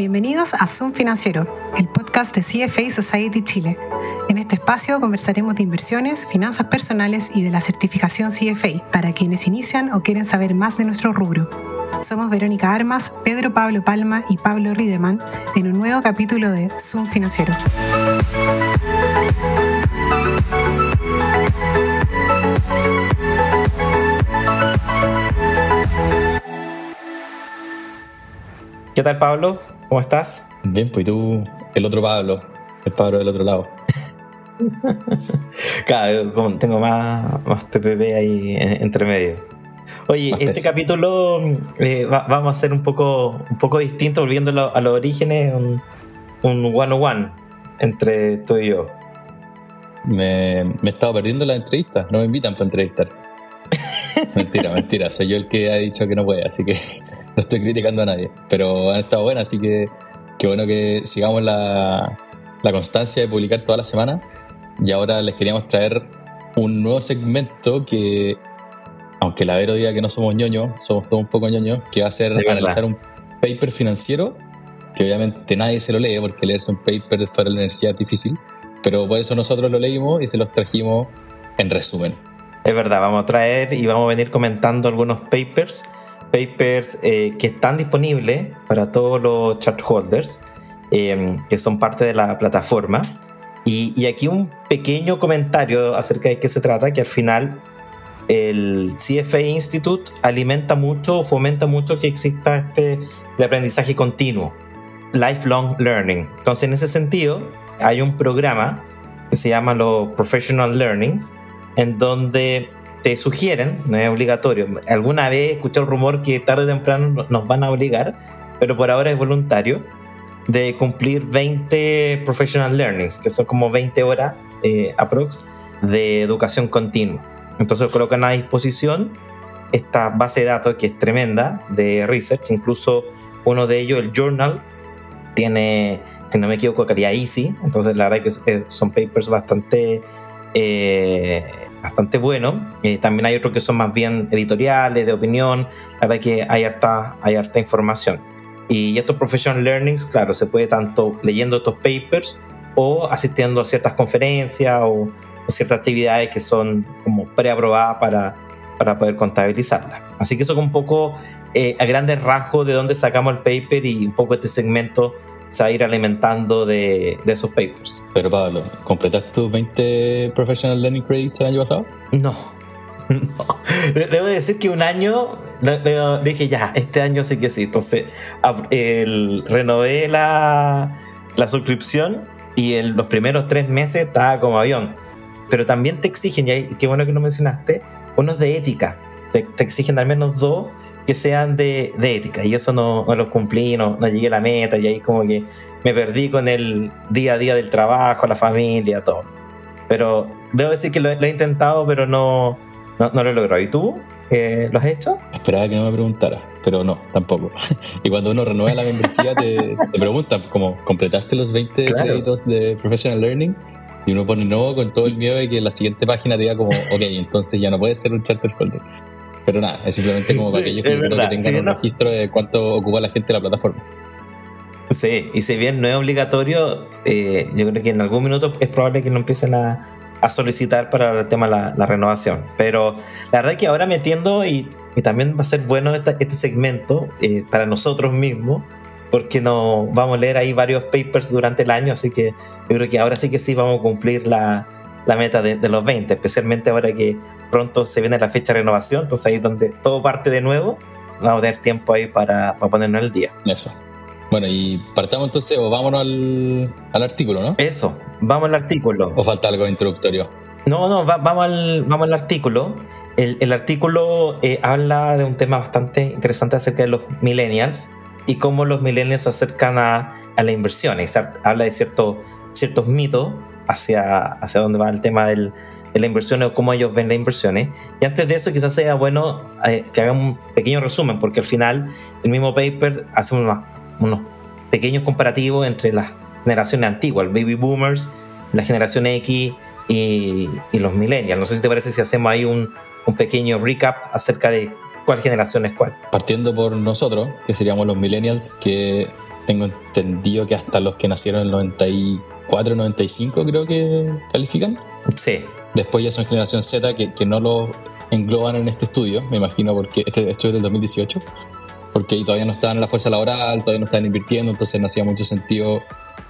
Bienvenidos a Zoom Financiero, el podcast de CFA Society Chile. En este espacio conversaremos de inversiones, finanzas personales y de la certificación CFA para quienes inician o quieren saber más de nuestro rubro. Somos Verónica Armas, Pedro Pablo Palma y Pablo Riedemann en un nuevo capítulo de Zoom Financiero. ¿Qué tal, Pablo? ¿Cómo estás? Bien, pues tú, el otro Pablo, el Pablo del otro lado. claro, tengo más, más PPP ahí entre medio. Oye, este capítulo eh, vamos a hacer un poco, un poco distinto, volviendo a los orígenes, un, un one-on-one entre tú y yo. Me, me he estado perdiendo la entrevista, no me invitan para entrevistar. mentira, mentira, soy yo el que ha dicho que no puede, así que no estoy criticando a nadie. Pero han estado buenas, así que qué bueno que sigamos la, la constancia de publicar toda la semana. Y ahora les queríamos traer un nuevo segmento que, aunque la Vero diga que no somos ñoños, somos todos un poco ñoños, que va a ser analizar un paper financiero, que obviamente nadie se lo lee, porque leerse un paper de la universidad es difícil, pero por eso nosotros lo leímos y se los trajimos en resumen. Es verdad, vamos a traer y vamos a venir comentando algunos papers, papers eh, que están disponibles para todos los chart holders, eh, que son parte de la plataforma. Y, aquí un pequeño comentario acerca de qué se trata, que al final el CFA Institute alimenta mucho, fomenta mucho que exista este el aprendizaje continuo, lifelong learning. Entonces, en ese sentido, hay un programa que se llama los Professional Learnings, en donde te sugieren, no es obligatorio, alguna vez escuché el rumor que tarde o temprano nos van a obligar, pero por ahora es voluntario, de cumplir 20 professional learnings, que son como 20 horas eh, aprox de educación continua. Entonces colocan a disposición esta base de datos que es tremenda de research, incluso uno de ellos, el journal, tiene, si no me equivoco, calidad easy, entonces la verdad es que eh, son papers bastante eh, bastante bueno. Eh, también hay otros que son más bien editoriales, de opinión. La verdad que hay harta, hay harta información. Y estos professional learnings, claro, se puede tanto leyendo estos papers o asistiendo a ciertas conferencias o, ciertas actividades que son como preaprobadas para, para poder contabilizarlas. Así que eso es un poco eh, a grandes rasgos de dónde sacamos el paper y un poco este segmento se va a ir alimentando de, de, esos papers. Pero Pablo, ¿completaste tus 20 Professional Learning Credits el año pasado? No. No. Debo decir que un año dije ya, este año sí que sí. Entonces el, renové la, la suscripción y en los primeros tres meses estaba como avión. Pero también te exigen, y qué bueno que lo mencionaste, unos de ética. Te, te exigen al menos dos que sean de, de ética. Y eso no, no lo cumplí, no, no, llegué a la meta y ahí como que me perdí con el día a día del trabajo, la familia, todo. Pero debo decir que lo, he intentado, pero no, no, no, lo he logrado. ¿Y tú? Eh, ¿Lo has hecho? Esperaba que no me preguntara, pero no, tampoco. y cuando uno renueva la membresía, te, te preguntan, como, ¿completaste los 20 créditos de Professional Learning? Y uno pone no con todo el miedo de que la siguiente página te diga como, ok, entonces ya no puedes ser un charter holder. Pero nada, es simplemente como para que ellos que tengan un registro de cuánto ocupa la gente de la plataforma. Sí, y si bien no es obligatorio, eh, yo creo que en algún minuto es probable que no empiecen a, a solicitar para el tema de la, la, renovación. Pero la verdad es que ahora metiendo, y, y también va a ser bueno este segmento eh, para nosotros mismos, porque nos vamos a leer ahí varios papers durante el año, así que yo creo que ahora sí que sí vamos a cumplir la, la meta de, de, los 20, especialmente ahora que pronto se viene la fecha de renovación, entonces ahí es donde todo parte de nuevo, vamos a tener tiempo ahí para, para ponernos el día. Eso. Bueno, y partamos entonces, o vámonos al, al, artículo, ¿no? Eso, vamos al artículo. ¿O falta algo introductorio? No, no, va, vamos, al, vamos al artículo. El, el artículo eh, habla de un tema bastante interesante acerca de los millennials y cómo los millennials se acercan a, a la inversión. Habla de cierto, ciertos mitos hacia, hacia dónde va el tema del, de la inversión o cómo ellos ven las inversiones. Y antes de eso, quizás sea bueno eh, que hagan un pequeño resumen, porque al final el mismo paper hace unos, unos pequeños comparativos entre las generaciones antiguas, el baby boomers, la generación X y, y, los millennials. No sé si te parece si hacemos ahí un, un pequeño recap acerca de cuál generación es cuál. Partiendo por nosotros, que seríamos los millennials, que tengo entendido que hasta los que nacieron en el 94, 95 creo que califican. Sí. Después ya son generación Z que, que no lo engloban en este estudio, me imagino, porque este estudio es del 2018, porque todavía no estaban en la fuerza laboral, todavía no estaban invirtiendo, entonces no hacía mucho sentido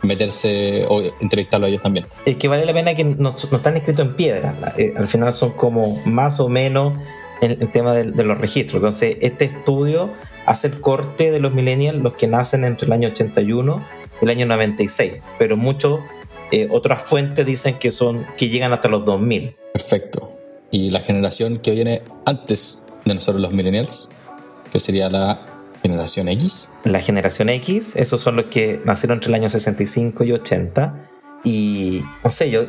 meterse o entrevistarlo a ellos también. Es que vale la pena que no, no están escritos en piedra, eh, al final son como más o menos el, el tema de, de, los registros. Entonces, este estudio hace el corte de los millennials, los que nacen entre el año 81 y el año 96, pero muchos eh, otras fuentes dicen que son que llegan hasta los 2000. Perfecto. Y la generación que viene antes de nosotros los millennials, que sería la generación X. La generación X, esos son los que nacieron entre el año 65 y 80. Y no sé, yo,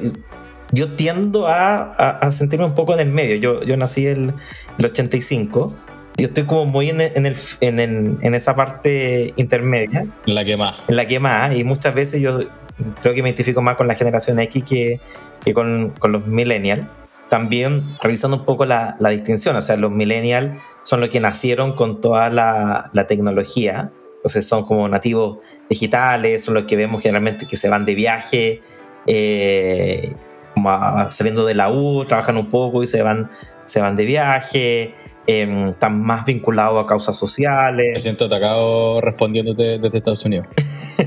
yo tiendo a, a, a sentirme un poco en el medio. Yo, yo nací el, el 85. Yo estoy como muy en, el, en, el, en, en esa parte intermedia. En la que más. En la que más. Y muchas veces yo creo que me identifico más con la generación X que, que con, con los millennials también revisando un poco la, la, distinción, o sea, los millennials son los que nacieron con toda la, la tecnología, sea, son como nativos digitales, son los que vemos generalmente que se van de viaje, eh, como a, saliendo de la U, trabajan un poco y se van, se van de viaje, eh, están más vinculados a causas sociales. Me siento atacado respondiéndote desde Estados Unidos.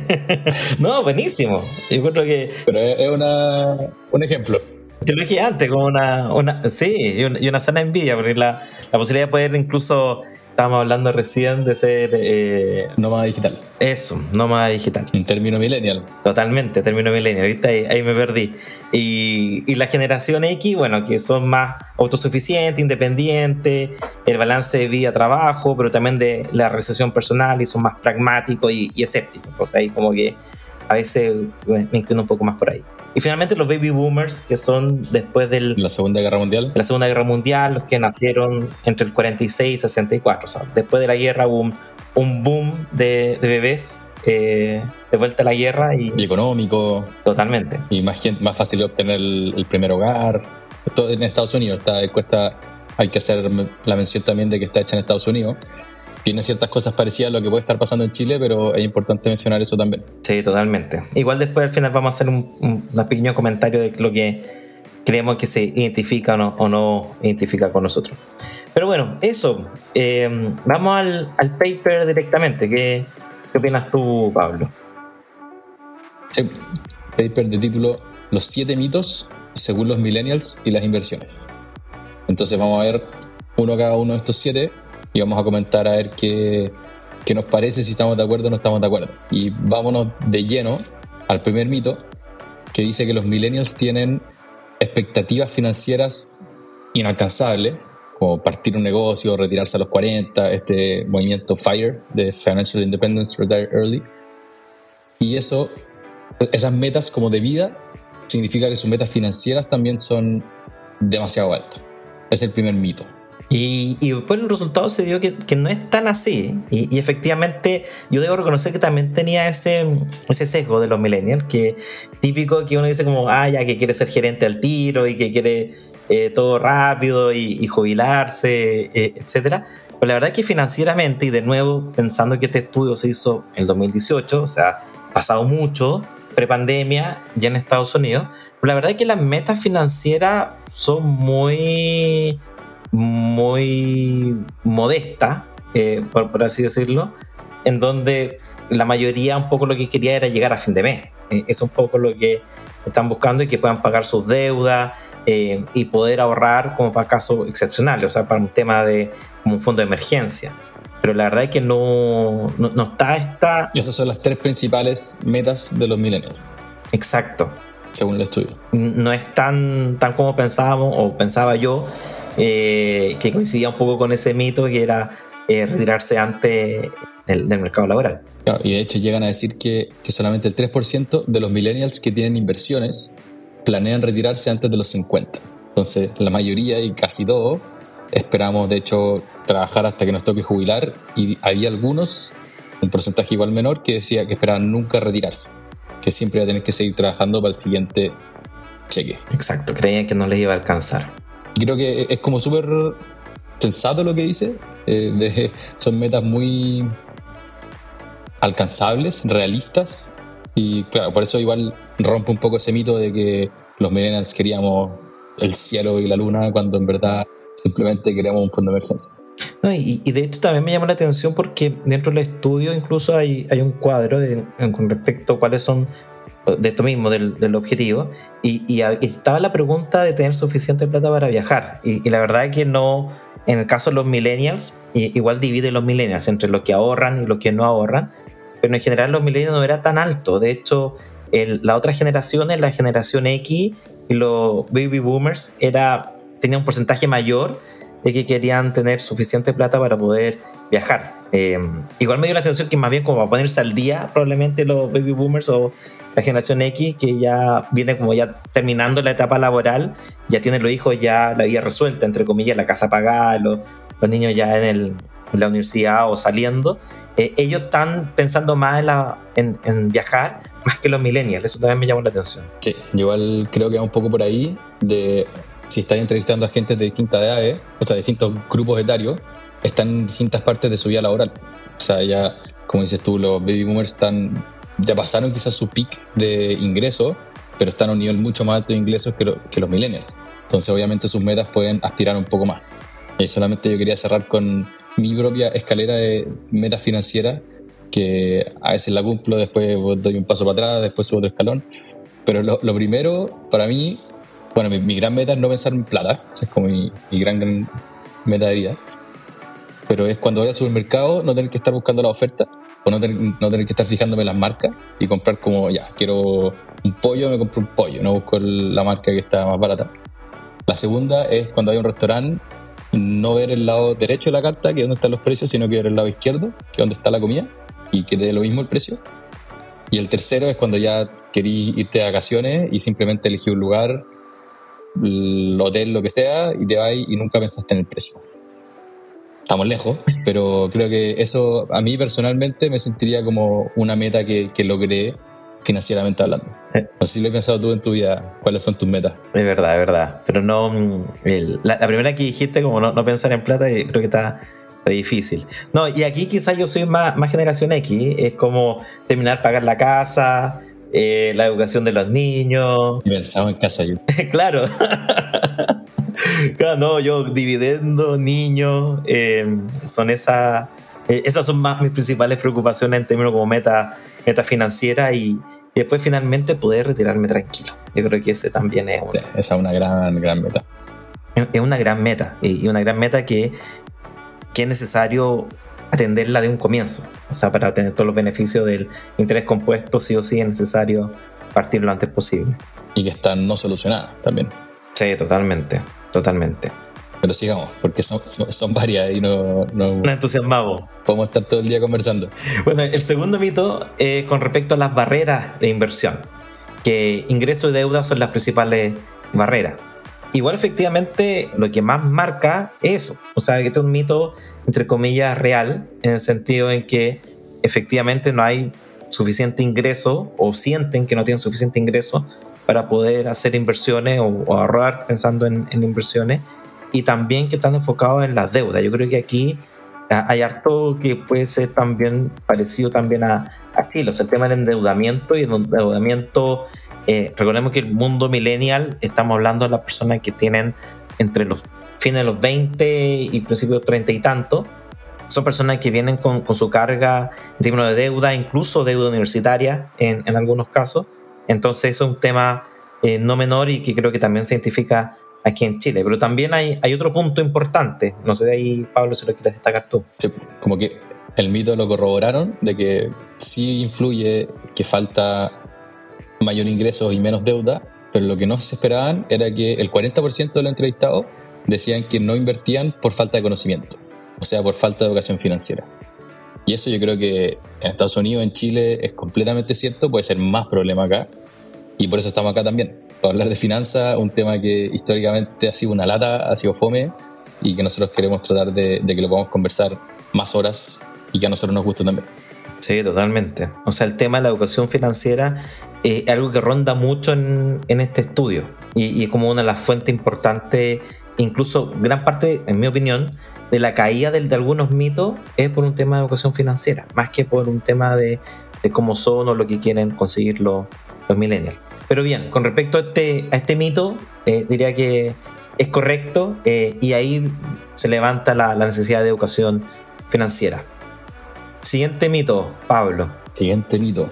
no, buenísimo. Yo creo que... Pero es una, un ejemplo. Te lo dije antes, como una, una sí, y una, y una, sana envidia, porque la, la, posibilidad de poder incluso, estábamos hablando recién de ser... Eh, nómada digital. Eso, nómada digital. En término millennial. Totalmente, término millennial, ahorita ahí, ahí, me perdí. Y, y, la generación X, bueno, que son más autosuficientes, independientes, el balance de vida-trabajo, pero también de la realización personal y son más pragmáticos y, y escépticos. Entonces ahí como que a veces me inclino un poco más por ahí. Y finalmente los baby boomers, que son después de la Segunda Guerra Mundial. La Segunda Guerra Mundial, los que nacieron entre el 46 y 64. O sea, después de la guerra hubo un, un boom de, de bebés eh, de vuelta a la guerra. Y, y económico. Totalmente. Y más, más fácil obtener el, el primer hogar. Todo en Estados Unidos. Esta encuesta, hay que hacer la mención también de que está hecha en Estados Unidos tiene ciertas cosas parecidas a lo que puede estar pasando en Chile, pero es importante mencionar eso también. Sí, totalmente. Igual después al final vamos a hacer un, un pequeño comentario de lo que creemos que se identifica o no, o no identifica con nosotros. Pero bueno, eso. Eh, vamos al, al, paper directamente. ¿Qué, ¿Qué opinas tú, Pablo? Sí, paper de título Los siete mitos según los millennials y las inversiones. Entonces vamos a ver uno cada uno de estos siete y vamos a comentar a ver qué, qué, nos parece, si estamos de acuerdo o no estamos de acuerdo. Y vámonos de lleno al primer mito, que dice que los millennials tienen expectativas financieras inalcanzables, como partir un negocio, retirarse a los 40, este movimiento FIRE de Financial Independence, Retire Early. Y eso, esas metas como de vida, significa que sus metas financieras también son demasiado altas. Es el primer mito. Y, después el resultado se dio que, no es tan así. Y, efectivamente yo debo reconocer que también tenía ese, ese sesgo de los millennials, que típico que uno dice como, ah, ya que quiere ser gerente al tiro y que quiere eh, todo rápido y, jubilarse, eh, etc. Pero la verdad es que financieramente, y de nuevo pensando que este estudio se hizo en el 2018, o sea, pasado mucho, prepandemia, ya en Estados Unidos, pero la verdad es que las metas financieras son muy muy modesta, eh, por, por, así decirlo, en donde la mayoría un poco lo que quería era llegar a fin de mes. Eh, es un poco lo que están buscando y que puedan pagar sus deudas eh, y poder ahorrar como para casos excepcionales, o sea, para un tema de como un fondo de emergencia. Pero la verdad es que no, no, no está esta... Y esas son las tres principales metas de los millennials. Exacto. Según el estudio. No es tan, tan como pensábamos o pensaba yo, eh, que coincidía un poco con ese mito que era eh, retirarse antes del, del, mercado laboral. Claro, y de hecho llegan a decir que, que, solamente el 3% de los millennials que tienen inversiones planean retirarse antes de los 50. Entonces, la mayoría y casi todos esperamos, de hecho, trabajar hasta que nos toque jubilar y había algunos, un porcentaje igual menor, que decía que esperaban nunca retirarse, que siempre iba a tener que seguir trabajando para el siguiente cheque. Exacto, creían que no les iba a alcanzar creo que es como súper sensato lo que dice. Eh, son metas muy alcanzables, realistas. Y claro, por eso igual rompe un poco ese mito de que los millennials queríamos el cielo y la luna cuando en verdad simplemente queríamos un fondo de emergencia. No, y, de hecho también me llamó la atención porque dentro del estudio incluso hay, hay un cuadro con respecto a cuáles son de esto mismo, del, objetivo, y, estaba la pregunta de tener suficiente plata para viajar. Y, la verdad es que no, en el caso de los millennials, igual divide los millennials entre los que ahorran y los que no ahorran, pero en general los millennials no era tan alto. De hecho, la otra generación, la generación X y los baby boomers, era, tenía un porcentaje mayor de que querían tener suficiente plata para poder viajar. Eh, igual me dio la sensación que más bien como para ponerse al día probablemente los baby boomers o la generación X que ya viene como ya terminando la etapa laboral, ya tiene los hijos ya la vida resuelta, entre comillas, la casa pagada, los, los niños ya en, el, en, la universidad o saliendo. Eh, ellos están pensando más en, la, en, en, viajar más que los millennials, eso también me llamó la atención. Sí, igual creo que va un poco por ahí de si estás entrevistando a gente de distintas edades, o sea, distintos grupos etarios, están en distintas partes de su vida laboral. O sea, ya, como dices tú, los baby boomers están ya pasaron quizás su peak de ingresos, pero están a un nivel mucho más alto de ingresos que, que los millennials. Entonces, obviamente, sus metas pueden aspirar un poco más. Y solamente yo quería cerrar con mi propia escalera de metas financieras, que a veces la cumplo, después doy un paso para atrás, después subo otro escalón. Pero lo, primero, para mí, bueno, mi, gran meta es no pensar en plata, esa es como mi, mi gran, gran meta de vida. Pero es cuando voy al supermercado no tener que estar buscando la oferta, o no tener, no tener que estar fijándome las marcas y comprar como, ya, quiero un pollo, me compro un pollo, no busco la marca que está más barata. La segunda es cuando hay un restaurante, no ver el lado derecho de la carta, que es donde están los precios, sino que ver el lado izquierdo, que es donde está la comida, y que te dé lo mismo el precio. Y el tercero es cuando ya querís irte de vacaciones y simplemente elegí un lugar, el hotel, lo que sea, y te vas y nunca pensaste en el precio estamos lejos, pero creo que eso a mí personalmente me sentiría como una meta que, que logré financieramente hablando. No sé si lo he pensado tú en tu vida, ¿cuáles son tus metas? Es verdad, es verdad, pero no, mm, la, primera que dijiste, como no, no, pensar en plata, creo que está, difícil. No, y aquí quizás yo soy más, más generación X, es como terminar pagar la casa, eh, la educación de los niños. Y pensaba en casa yo. claro. No, yo dividendo, niños, em, son esas, eh, esas son más mis principales preocupaciones en términos como meta, meta financiera y, después finalmente poder retirarme tranquilo. Yo creo que ese también es una, esa es una gran, gran meta. Es una gran meta y una gran meta que, que es necesario atenderla de un comienzo. O sea, para tener todos los beneficios del interés compuesto, sí o sí es necesario partir lo antes posible. Y que está no solucionada también. Sí, totalmente totalmente. Pero sigamos, porque son, son, varias y no, no... Entusiasmamos. Podemos estar todo el día conversando. Bueno, el segundo mito es con respecto a las barreras de inversión, que ingreso y deuda son las principales barreras. Igual efectivamente lo que más marca es eso, o sea, que este es un mito entre comillas real, en el sentido en que efectivamente no hay suficiente ingreso o sienten que no tienen suficiente ingreso para poder hacer inversiones o, ahorrar pensando en, inversiones y también que están enfocados en las deudas. Yo creo que aquí ah, hay harto que puede ser también parecido también a, a Chile, o sea, el tema del endeudamiento y el endeudamiento, eh, recordemos que el mundo millennial, estamos hablando de las personas que tienen entre los fines de los 20 y principios de 30 y tanto, son personas que vienen con, su carga en de deuda, incluso deuda universitaria en algunos casos, entonces es un tema eh, no menor y que creo que también se identifica aquí en Chile. Pero también hay, hay otro punto importante. No sé ahí, Pablo, si lo quieres destacar tú. Como que el mito lo corroboraron de que sí influye que falta mayor ingresos y menos deuda, pero lo que no se esperaban era que el 40% de los entrevistados decían que no invertían por falta de conocimiento, o sea, por falta de educación financiera. Y eso yo creo que en Estados Unidos, en Chile, es completamente cierto, puede ser más problema acá. Y por eso estamos acá también, para hablar de finanzas, un tema que históricamente ha sido una lata, ha sido fome, y que nosotros queremos tratar de, que lo podamos conversar más horas y que a nosotros nos guste también. Sí, totalmente. O sea, el tema de la educación financiera es algo que ronda mucho en, en este estudio y, y, es como una de las fuentes importantes, incluso gran parte, en mi opinión, de la caída de, de, algunos mitos es por un tema de educación financiera, más que por un tema de, de cómo son o lo que quieren conseguir los, los millennials. Pero bien, con respecto a este, a este mito, eh, diría que es correcto eh, y ahí se levanta la, la, necesidad de educación financiera. Siguiente mito, Pablo. Siguiente mito,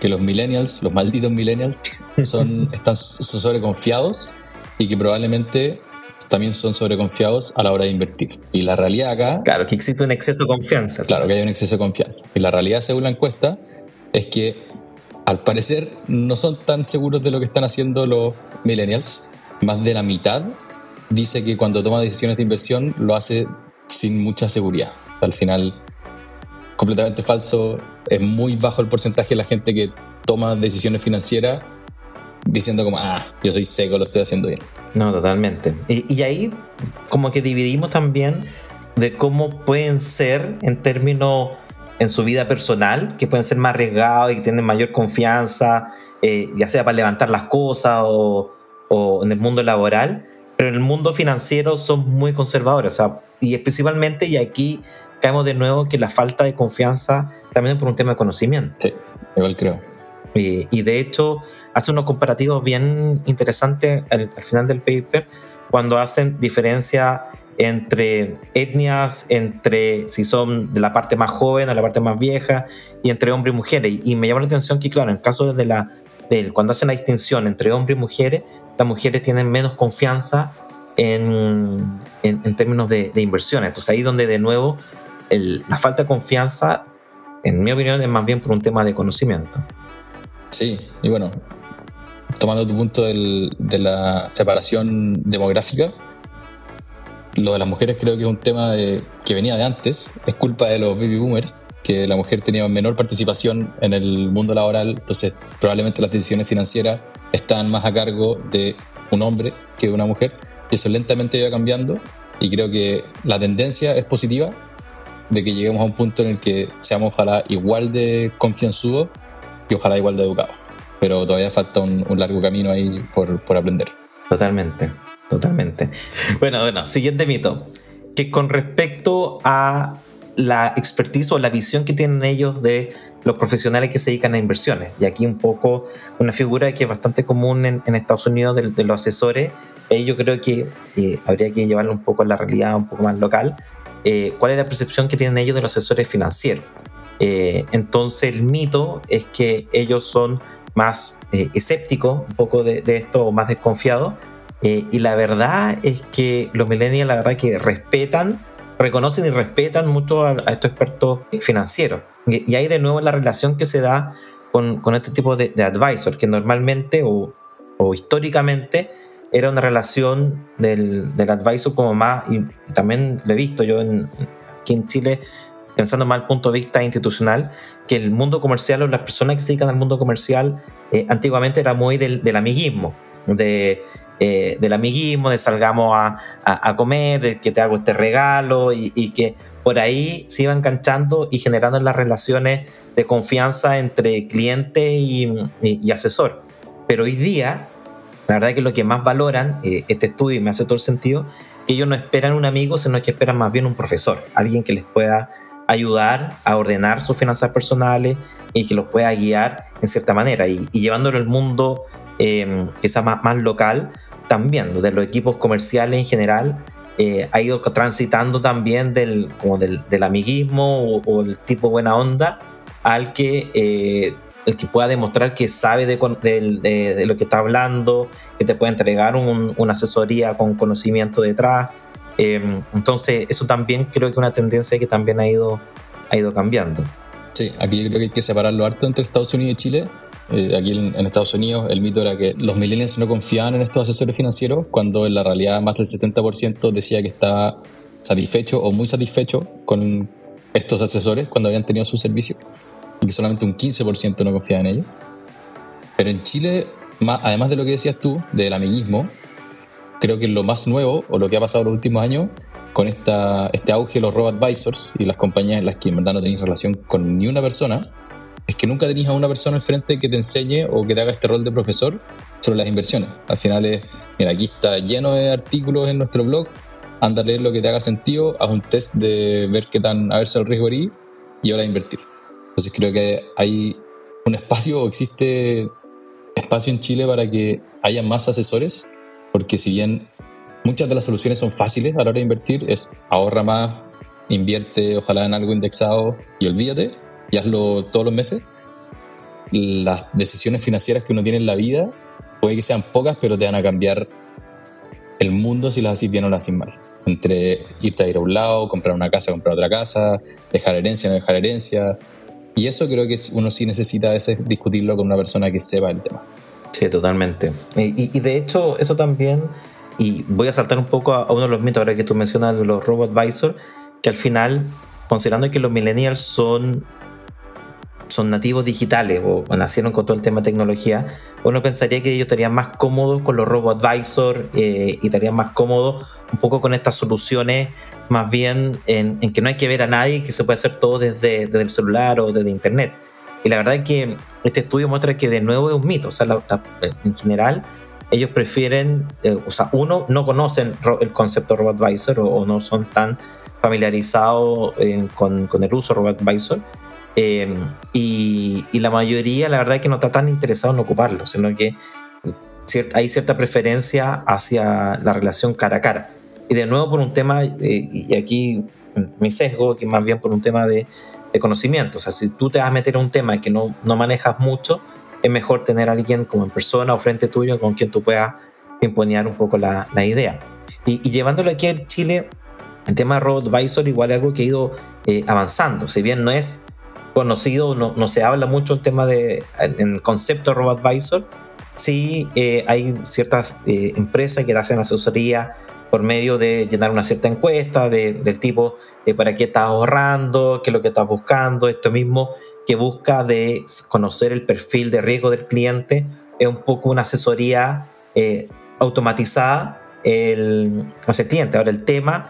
que los millennials, los malditos millennials, son, están sobreconfiados y que probablemente también son sobreconfiados a la hora de invertir. Y la realidad acá... Claro, que existe un exceso de confianza. Claro, que hay un exceso de confianza. Y la realidad, según la encuesta, es que al parecer no son tan seguros de lo que están haciendo los millennials. Más de la mitad dice que cuando toma decisiones de inversión lo hace sin mucha seguridad. Al final, completamente falso. Es muy bajo el porcentaje de la gente que toma decisiones financieras diciendo como, ah, yo soy seco, lo estoy haciendo bien. No, totalmente. Y, y ahí como que dividimos también de cómo pueden ser en términos en su vida personal, que pueden ser más arriesgados y que tienen mayor confianza, eh, ya sea para levantar las cosas o, o, en el mundo laboral, pero en el mundo financiero son muy conservadores. O sea, y principalmente, y aquí caemos de nuevo, que la falta de confianza también es por un tema de conocimiento. Sí, igual creo. Y, y de hecho, hace unos comparativos bien interesantes al, al final del paper, cuando hacen diferencia entre etnias, entre si son de la parte más joven o la parte más vieja, y entre hombres y mujeres. Y me llama la atención que, claro, en el caso de la, de, cuando hacen la distinción entre hombres y mujeres, las mujeres tienen menos confianza en, en, en términos de, de, inversiones. Entonces ahí donde de nuevo el, la falta de confianza, en mi opinión, es más bien por un tema de conocimiento. Sí, y bueno, tomando tu punto del, de la separación demográfica, lo de las mujeres creo que es un tema de, que venía de antes, es culpa de los baby boomers, que la mujer tenía menor participación en el mundo laboral, entonces probablemente las decisiones financieras están más a cargo de un hombre que de una mujer, y eso lentamente iba cambiando, y creo que la tendencia es positiva de que lleguemos a un punto en el que seamos ojalá igual de confianzudos y ojalá igual de educados, pero todavía falta un, un largo camino ahí por, por aprender. Totalmente. Totalmente. Bueno, bueno, siguiente mito. Que con respecto a la expertise o la visión que tienen ellos de los profesionales que se dedican a inversiones. Y aquí un poco una figura que es bastante común en, en Estados Unidos de, de, los asesores. Eh, yo creo que eh, habría que llevarlo un poco a la realidad un poco más local. Eh, ¿Cuál es la percepción que tienen ellos de los asesores financieros? Eh, entonces el mito es que ellos son más eh, escépticos un poco de, de esto o más desconfiados eh, y la verdad es que los millennials, la verdad, que respetan, reconocen y respetan mucho a, a estos expertos financieros. Y, y, ahí de nuevo la relación que se da con, con este tipo de, de advisor, que normalmente o, o, históricamente era una relación del, del, advisor como más, y también lo he visto yo en, aquí en Chile, pensando más al punto de vista institucional, que el mundo comercial o las personas que se dedican al mundo comercial eh, antiguamente era muy del, del amiguismo, de eh, del amiguismo, de salgamos a, a, a, comer, de que te hago este regalo y, y, que por ahí se iban enganchando y generando las relaciones de confianza entre cliente y, y, y asesor. Pero hoy día, la verdad es que lo que más valoran, eh, este estudio y me hace todo el sentido, que ellos no esperan un amigo, sino que esperan más bien un profesor, alguien que les pueda ayudar a ordenar sus finanzas personales y que los pueda guiar en cierta manera. Y, y llevándolo al mundo eh, quizás más, más local, también, de los equipos comerciales en general, eh, ha ido transitando también del, como del, del amiguismo o, el tipo buena onda al que, eh, el que pueda demostrar que sabe de, lo que está hablando, que te puede entregar un, una asesoría con conocimiento detrás. Eh, entonces, eso también creo que es una tendencia que también ha ido, ha ido cambiando. Sí, aquí yo creo que hay que separarlo harto entre Estados Unidos y Chile eh, aquí en, en, Estados Unidos el mito era que los millennials no confiaban en estos asesores financieros, cuando en la realidad más del 70% decía que estaba satisfecho o muy satisfecho con estos asesores cuando habían tenido su servicio, y que solamente un 15% no confiaba en ellos. Pero en Chile, más, además de lo que decías tú, del amiguismo, creo que lo más nuevo, o lo que ha pasado los últimos años, con esta, este auge de los robo-advisors y las compañías en las que en verdad no tenéis relación con ni una persona, es que nunca tenéis a una persona al frente que te enseñe o que te haga este rol de profesor sobre las inversiones. Al final es, mira, aquí está lleno de artículos en nuestro blog anda a leer lo que te haga sentido, haz un test de ver qué tan averso el riesgo eres y ahora invertir. Entonces creo que hay un espacio, existe espacio en Chile para que haya más asesores, porque si bien muchas de las soluciones son fáciles a la hora de invertir, es ahorra más, invierte ojalá en algo indexado y olvídate y hazlo todos los meses. Las decisiones financieras que uno tiene en la vida puede que sean pocas, pero te van a cambiar el mundo si las haces bien o las haces mal. Entre irte a ir a un lado, comprar una casa, comprar otra casa, dejar herencia, no dejar herencia. Y eso creo que uno sí necesita a veces discutirlo con una persona que sepa el tema. Sí, totalmente. Y, de hecho, eso también, y voy a saltar un poco a, uno de los mitos ahora que tú mencionas de los robot advisor, que al final, considerando que los millennials son son nativos digitales o, nacieron con todo el tema de tecnología, uno pensaría que ellos estarían más cómodos con los robot advisor eh, y estarían más cómodos un poco con estas soluciones, más bien en, que no hay que ver a nadie, que se puede hacer todo desde el celular o desde internet. Y la verdad es que este estudio muestra que de nuevo es un mito, o sea, en general ellos prefieren, eh, o sea, uno, no conocen el concepto robot advisor o, no son tan familiarizados eh, con, con, el uso de robot advisor eh, y, la mayoría, la verdad, es que no está tan interesado en ocuparlo, sino que hay cierta preferencia hacia la relación cara a cara. Y de nuevo por un tema, eh, y aquí mi sesgo, que más bien por un tema de, conocimiento. O sea, si tú te vas a meter en un tema que no, no manejas mucho, es mejor tener a alguien como en persona o frente tuyo con quien tú puedas imponer un poco la, la idea. Y, llevándolo aquí en Chile, el tema de Road Advisor igual es algo que ha ido eh, avanzando. Si bien no es conocido, no, no, se habla mucho el tema de, en concepto de Robot Advisor, sí eh, hay ciertas eh, empresas que hacen asesoría por medio de llenar una cierta encuesta de, del tipo eh, para qué estás ahorrando, qué es lo que estás buscando, esto mismo que busca de conocer el perfil de riesgo del cliente, es un poco una asesoría automatizada el, hacia el cliente. Ahora el tema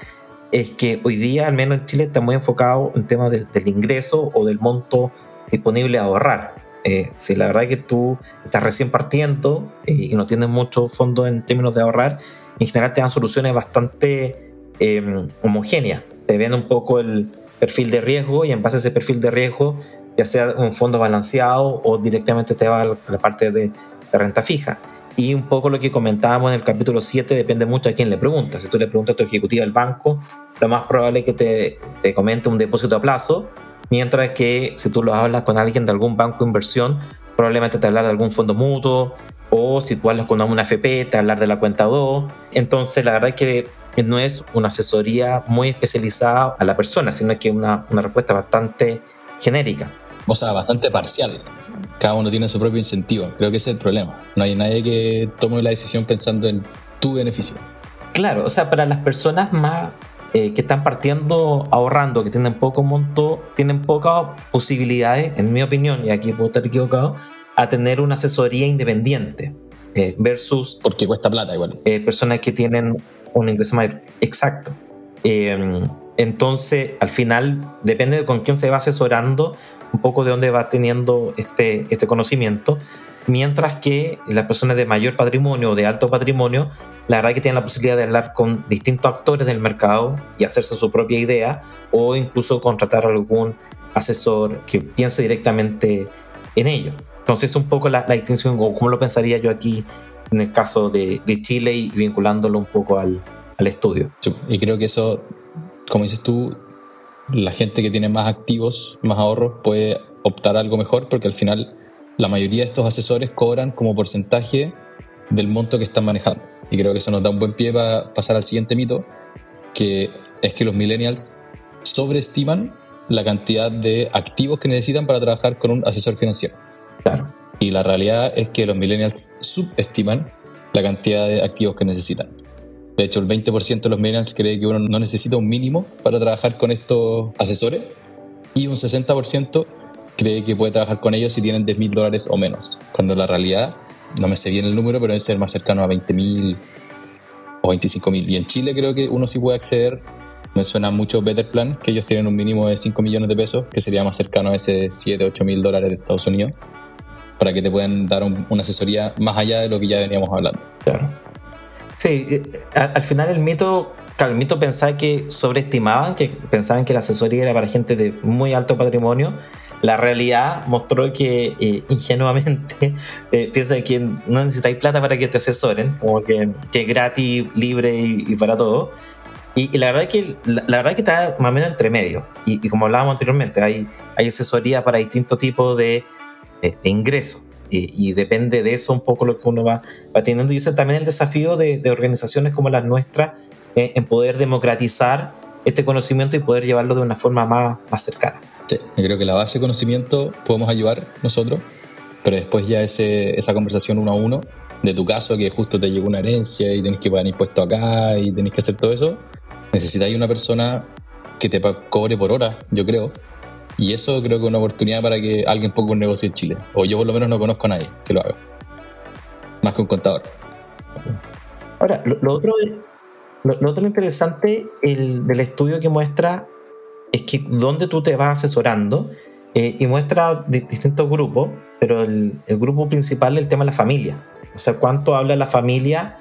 es que hoy día, al menos en Chile, está muy enfocado en temas del, ingreso o del monto disponible a ahorrar. Eh, si la verdad es que tú estás recién partiendo eh, y no tienes mucho fondo en términos de ahorrar, en general te dan soluciones bastante em, homogéneas. Te ven un poco el perfil de riesgo y en base a ese perfil de riesgo, ya sea un fondo balanceado o directamente te va a la parte de, de renta fija. Y un poco lo que comentábamos en el capítulo 7 depende mucho de quién le preguntas. Si tú le preguntas a tu ejecutiva del banco, lo más probable es que te, te comente un depósito a plazo, mientras que si tú lo hablas con alguien de algún banco de inversión, probablemente te hablar de algún fondo mutuo, o si tú hablas con una FP, te hablar de la cuenta 2. Entonces, la verdad es que no es una asesoría muy especializada a la persona, sino que una, una respuesta bastante genérica. O sea, bastante parcial cada uno tiene su propio incentivo. Creo que ese es el problema. No hay nadie que tome la decisión pensando en tu beneficio. Claro, o sea, para las personas más eh, que están partiendo ahorrando, que tienen poco monto, tienen pocas posibilidades, en mi opinión, y aquí puedo estar equivocado, a tener una asesoría independiente eh, versus... Porque cuesta plata igual. Eh, personas que tienen un ingreso mayor. Exacto. entonces, al final, depende de con quién se va asesorando, un poco de dónde va teniendo este, este conocimiento, mientras que las personas de mayor patrimonio o de alto patrimonio, la verdad que tienen la posibilidad de hablar con distintos actores del mercado y hacerse su propia idea o incluso contratar algún asesor que piense directamente en ello. Entonces, un poco la, distinción, o cómo lo pensaría yo aquí en el caso de, de Chile y vinculándolo un poco al, al estudio. y creo que eso, como dices tú, la gente que tiene más activos, más ahorros, puede optar a algo mejor porque al final la mayoría de estos asesores cobran como porcentaje del monto que están manejando. Y creo que eso nos da un buen pie para pasar al siguiente mito, que es que los millennials sobreestiman la cantidad de activos que necesitan para trabajar con un asesor financiero. Claro. Y la realidad es que los millennials subestiman la cantidad de activos que necesitan. De hecho, el 20% de los millennials cree que uno no necesita un mínimo para trabajar con estos asesores y un 60% cree que puede trabajar con ellos si tienen 10 mil dólares o menos. Cuando la realidad, no me sé bien el número, pero debe ser más cercano a 20 mil o 25 mil. Y en Chile creo que uno sí puede acceder. Me suena mucho Better Plan, que ellos tienen un mínimo de 5 millones de pesos, que sería más cercano a ese 7, 8 mil dólares de Estados Unidos, para que te puedan dar una asesoría más allá de lo que ya veníamos hablando. Claro. Sí, eh, al final el mito claro, el mito pensaba que sobreestimaban, que pensaban que la asesoría era para gente de muy alto patrimonio. La realidad mostró que eh, ingenuamente eh, piensa que no necesitáis plata para que te asesoren, como que, que es gratis, libre y, para todo. Y, la verdad es que la, verdad que está más o menos entre medio. Y, como hablábamos anteriormente, hay, hay asesoría para distintos tipos de, de, ingresos. Y, depende de eso un poco lo que uno va, va teniendo. Y ese también el desafío de, de organizaciones como las nuestras eh, en poder democratizar este conocimiento y poder llevarlo de una forma más, más cercana. Sí, yo creo que la base de conocimiento podemos ayudar nosotros, pero después ya ese, esa conversación uno a uno, de tu caso que justo te llegó una herencia y tenés que pagar impuestos acá y tenés que hacer todo eso, necesitáis una persona que te cobre por hora, yo creo. Y eso creo que es una oportunidad para que alguien ponga un negocio en Chile. O yo por lo menos no conozco a nadie que lo haga. Más que un contador. Ahora, lo, otro lo, otro interesante el, del estudio que muestra es que donde tú te vas asesorando eh, y muestra distintos grupos, pero el, grupo principal es el tema de la familia. O sea, cuánto habla la familia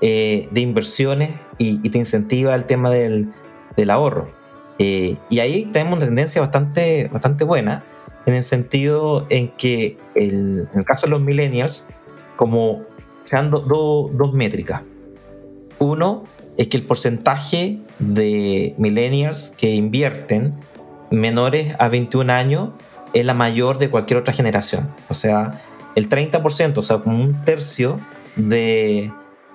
eh, de inversiones y, te incentiva el tema del ahorro. Eh, y ahí tenemos una tendencia bastante, bastante buena en el sentido en que el, en el caso de los millennials, como se dan dos métricas. Uno, es que el porcentaje de millennials que invierten menores a 21 años es la mayor de cualquier otra generación. O sea, el 30%, o sea, como un tercio de,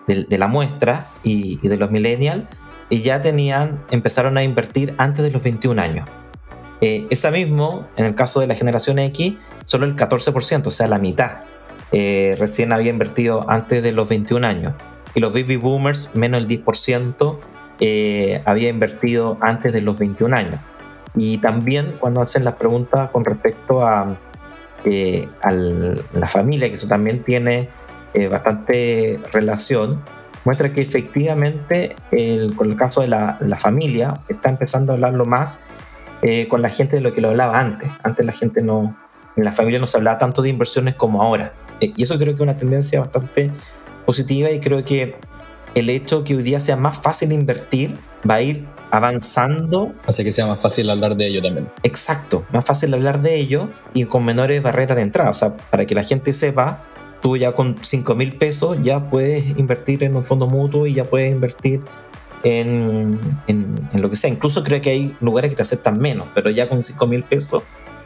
de, la muestra y, de los millennials, y ya tenían, empezaron a invertir antes de los 21 años. Eh, esa mismo, en el caso de la generación X, solo el 14%, o sea, la mitad, eh, recién había invertido antes de los 21 años y los baby boomers, menos el 10%, eh, había invertido antes de los 21 años. Y también cuando hacen las preguntas con respecto a, eh, la familia, que eso también tiene eh, bastante relación, muestra que efectivamente el, con el caso de la, la, familia está empezando a hablarlo más con la gente de lo que lo hablaba antes. Antes la gente no, en la familia no se hablaba tanto de inversiones como ahora. y eso creo que es una tendencia bastante positiva y creo que el hecho que hoy día sea más fácil invertir va a ir avanzando. Hace que sea más fácil hablar de ello también. Exacto, más fácil hablar de ello y con menores barreras de entrada. O sea, para que la gente sepa, tú ya con 5 mil pesos ya puedes invertir en un fondo mutuo y ya puedes invertir en, en, lo que sea. Incluso creo que hay lugares que te aceptan menos, pero ya con 5 mil pesos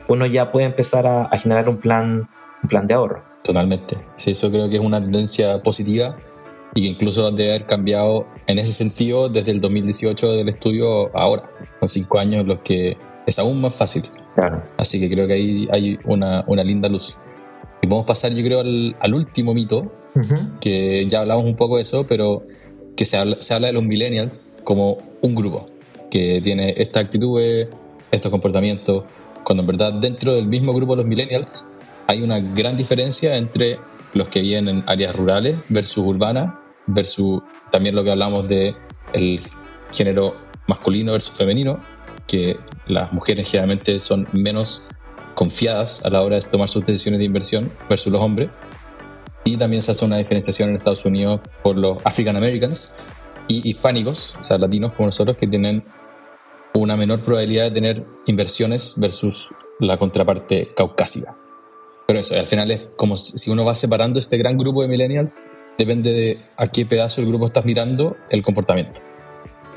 uno ya puede empezar a, a generar un plan, un plan de ahorro. Totalmente. Sí, eso creo que es una tendencia positiva y que incluso debe haber cambiado en ese sentido desde el 2018 del estudio ahora, con cinco años, los que es aún más fácil. Claro. Así que creo que ahí hay una, una linda luz. Y podemos pasar, yo creo, al, al último mito, que ya hablamos un poco de eso, pero que se habla, se habla de los millennials como un grupo que tiene estas actitudes, estos comportamientos, cuando en verdad dentro del mismo grupo de los millennials hay una gran diferencia entre los que viven en áreas rurales versus urbanas, versus también lo que hablamos de el género masculino versus femenino, que las mujeres generalmente son menos confiadas a la hora de tomar sus decisiones de inversión versus los hombres. Y también se hace una diferenciación en Estados Unidos por los African Americans y hispánicos, o sea, latinos como nosotros, que tienen una menor probabilidad de tener inversiones versus la contraparte caucásica. Pero eso, al final es como si uno va separando este gran grupo de millennials, depende de a qué pedazo del grupo estás mirando el comportamiento.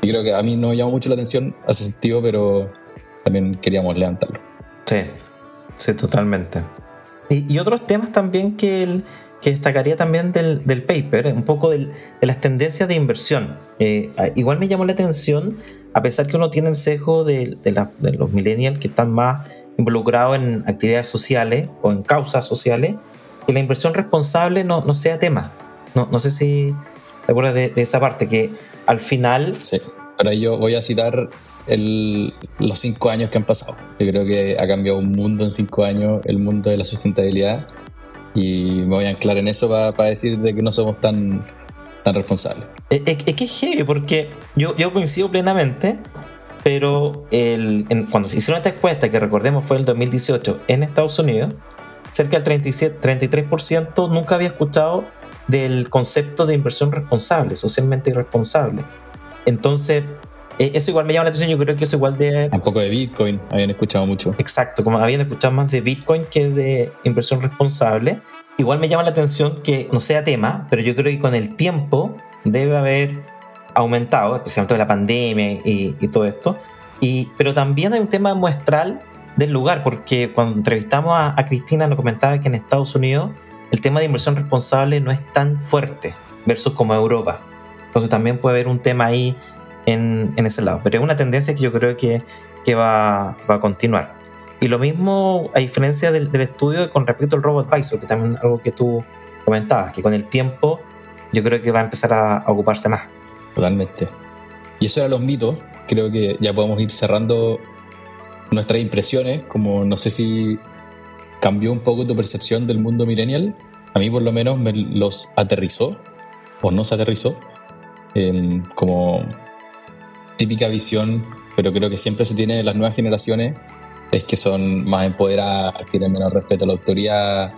Y creo que a mí no me llamó mucho la atención hace sentido, pero también queríamos levantarlo. Sí, sí, totalmente. Y, otros temas también que, que destacaría también del, del paper, un poco de las tendencias de inversión. Eh, igual me llamó la atención, a pesar que uno tiene el sesgo de, de los millennials que están más involucrado en actividades sociales o en causas sociales, que la inversión responsable no, no sea tema. No, no sé si te acuerdas de, esa parte, que al final... Sí, para ello voy a citar los cinco años que han pasado. Yo creo que ha cambiado un mundo en cinco años, el mundo de la sustentabilidad, y me voy a anclar en eso para, decir de que no somos tan, tan responsables. Es, es, que es heavy, porque yo, yo coincido plenamente, pero el, cuando se hicieron esta encuesta, que recordemos fue el 2018 en Estados Unidos, cerca del 37, 33% nunca había escuchado del concepto de inversión responsable, socialmente irresponsable. Entonces, e, eso igual me llama la atención, yo creo que eso igual de... Un poco de Bitcoin, habían escuchado mucho. Exacto, como habían escuchado más de Bitcoin que de inversión responsable. Igual me llama la atención que no sea tema, pero yo creo que con el tiempo debe haber aumentado, especialmente la pandemia y, todo esto. Y, pero también hay un tema muestral del lugar, porque cuando entrevistamos a, a Cristina nos comentaba que en Estados Unidos el tema de inversión responsable no es tan fuerte versus como Europa. Entonces también puede haber un tema ahí en, ese lado. Pero es una tendencia que yo creo que, que va, va, a continuar. Y lo mismo a diferencia del, estudio con respecto al Robot Advisor, que también es algo que tú comentabas, que con el tiempo yo creo que va a empezar a, ocuparse más. Totalmente. Y eso eran los mitos. Creo que ya podemos ir cerrando nuestras impresiones, como no sé si cambió un poco tu percepción del mundo millennial. A mí por lo menos me los aterrizó, o no se aterrizó, como típica visión, pero creo que siempre se tiene de las nuevas generaciones, es que son más empoderadas, tienen menos respeto a la autoridad,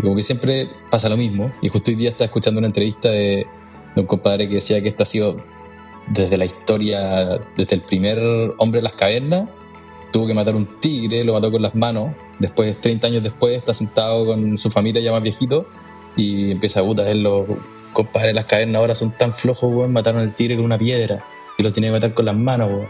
como que siempre pasa lo mismo. Y justo hoy día estaba escuchando una entrevista de, un compadre que decía que esto ha sido desde la historia, desde el primer hombre de las cavernas, tuvo que matar un tigre, lo mató con las manos, después, 30 años después, está sentado con su familia ya más viejito y empieza a puta, los compadres de las cavernas ahora son tan flojos, weón, mataron al tigre con una piedra y lo tenía que matar con las manos, weón.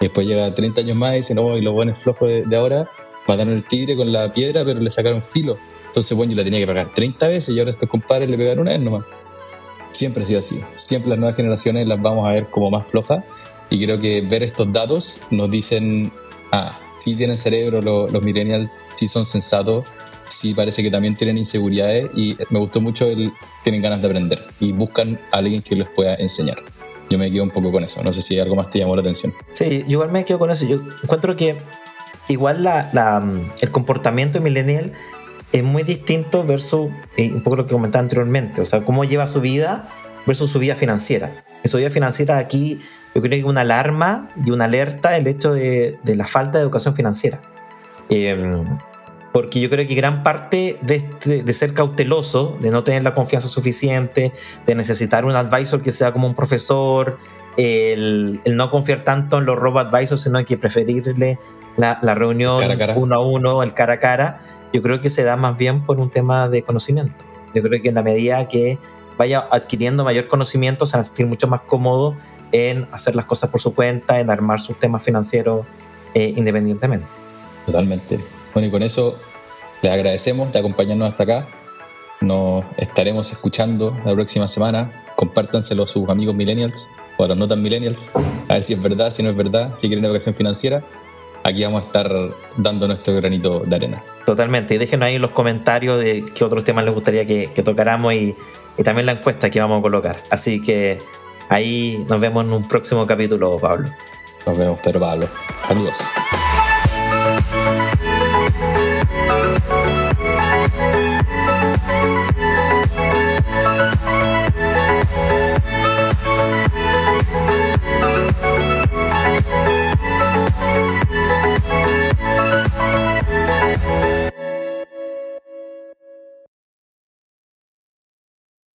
Y después llega 30 años más y dice, no, y los buenos flojos de, ahora mataron al tigre con la piedra, pero le sacaron filo. Entonces, bueno, yo la tenía que pagar 30 veces y ahora estos compadres le pegaron una vez nomás. Siempre ha sido así. Siempre las nuevas generaciones las vamos a ver como más flojas. Y creo que ver estos datos nos dicen, ah, sí tienen cerebro los, los millennials, sí son sensatos, sí parece que también tienen inseguridades y me gustó mucho el tienen ganas de aprender y buscan a alguien que les pueda enseñar. Yo me quedo un poco con eso, no sé si algo más te llamó la atención. Sí, yo igual me quedo con eso. Yo encuentro que igual la, el comportamiento millennial es muy distinto versus eh, un poco lo que comentaba anteriormente, o sea, cómo lleva su vida versus su vida financiera. En su vida financiera aquí yo creo que una alarma y una alerta el hecho de, de la falta de educación financiera. Eh, porque yo creo que gran parte de, este, de ser cauteloso, de no tener la confianza suficiente, de necesitar un advisor que sea como un profesor, el, no confiar tanto en los robo advisors, sino que preferirle la, reunión uno a uno, el cara a cara, yo creo que se da más bien por un tema de conocimiento. Yo creo que en la medida que vaya adquiriendo mayor conocimiento, se va a sentir mucho más cómodo en hacer las cosas por su cuenta, en armar sus temas financieros eh, independientemente. Totalmente. Bueno, y con eso les agradecemos de acompañarnos hasta acá. Nos estaremos escuchando la próxima semana. Compártanselo a sus amigos millennials o a los no tan millennials. A ver si es verdad, si no es verdad, si quieren educación financiera. Aquí vamos a estar dando nuestro granito de arena. Totalmente. Y déjenos ahí en los comentarios de qué otros temas les gustaría que, tocáramos y, y también la encuesta que vamos a colocar. Así que ahí nos vemos en un próximo capítulo, Pablo. Nos vemos, Pedro Pablo. Saludos.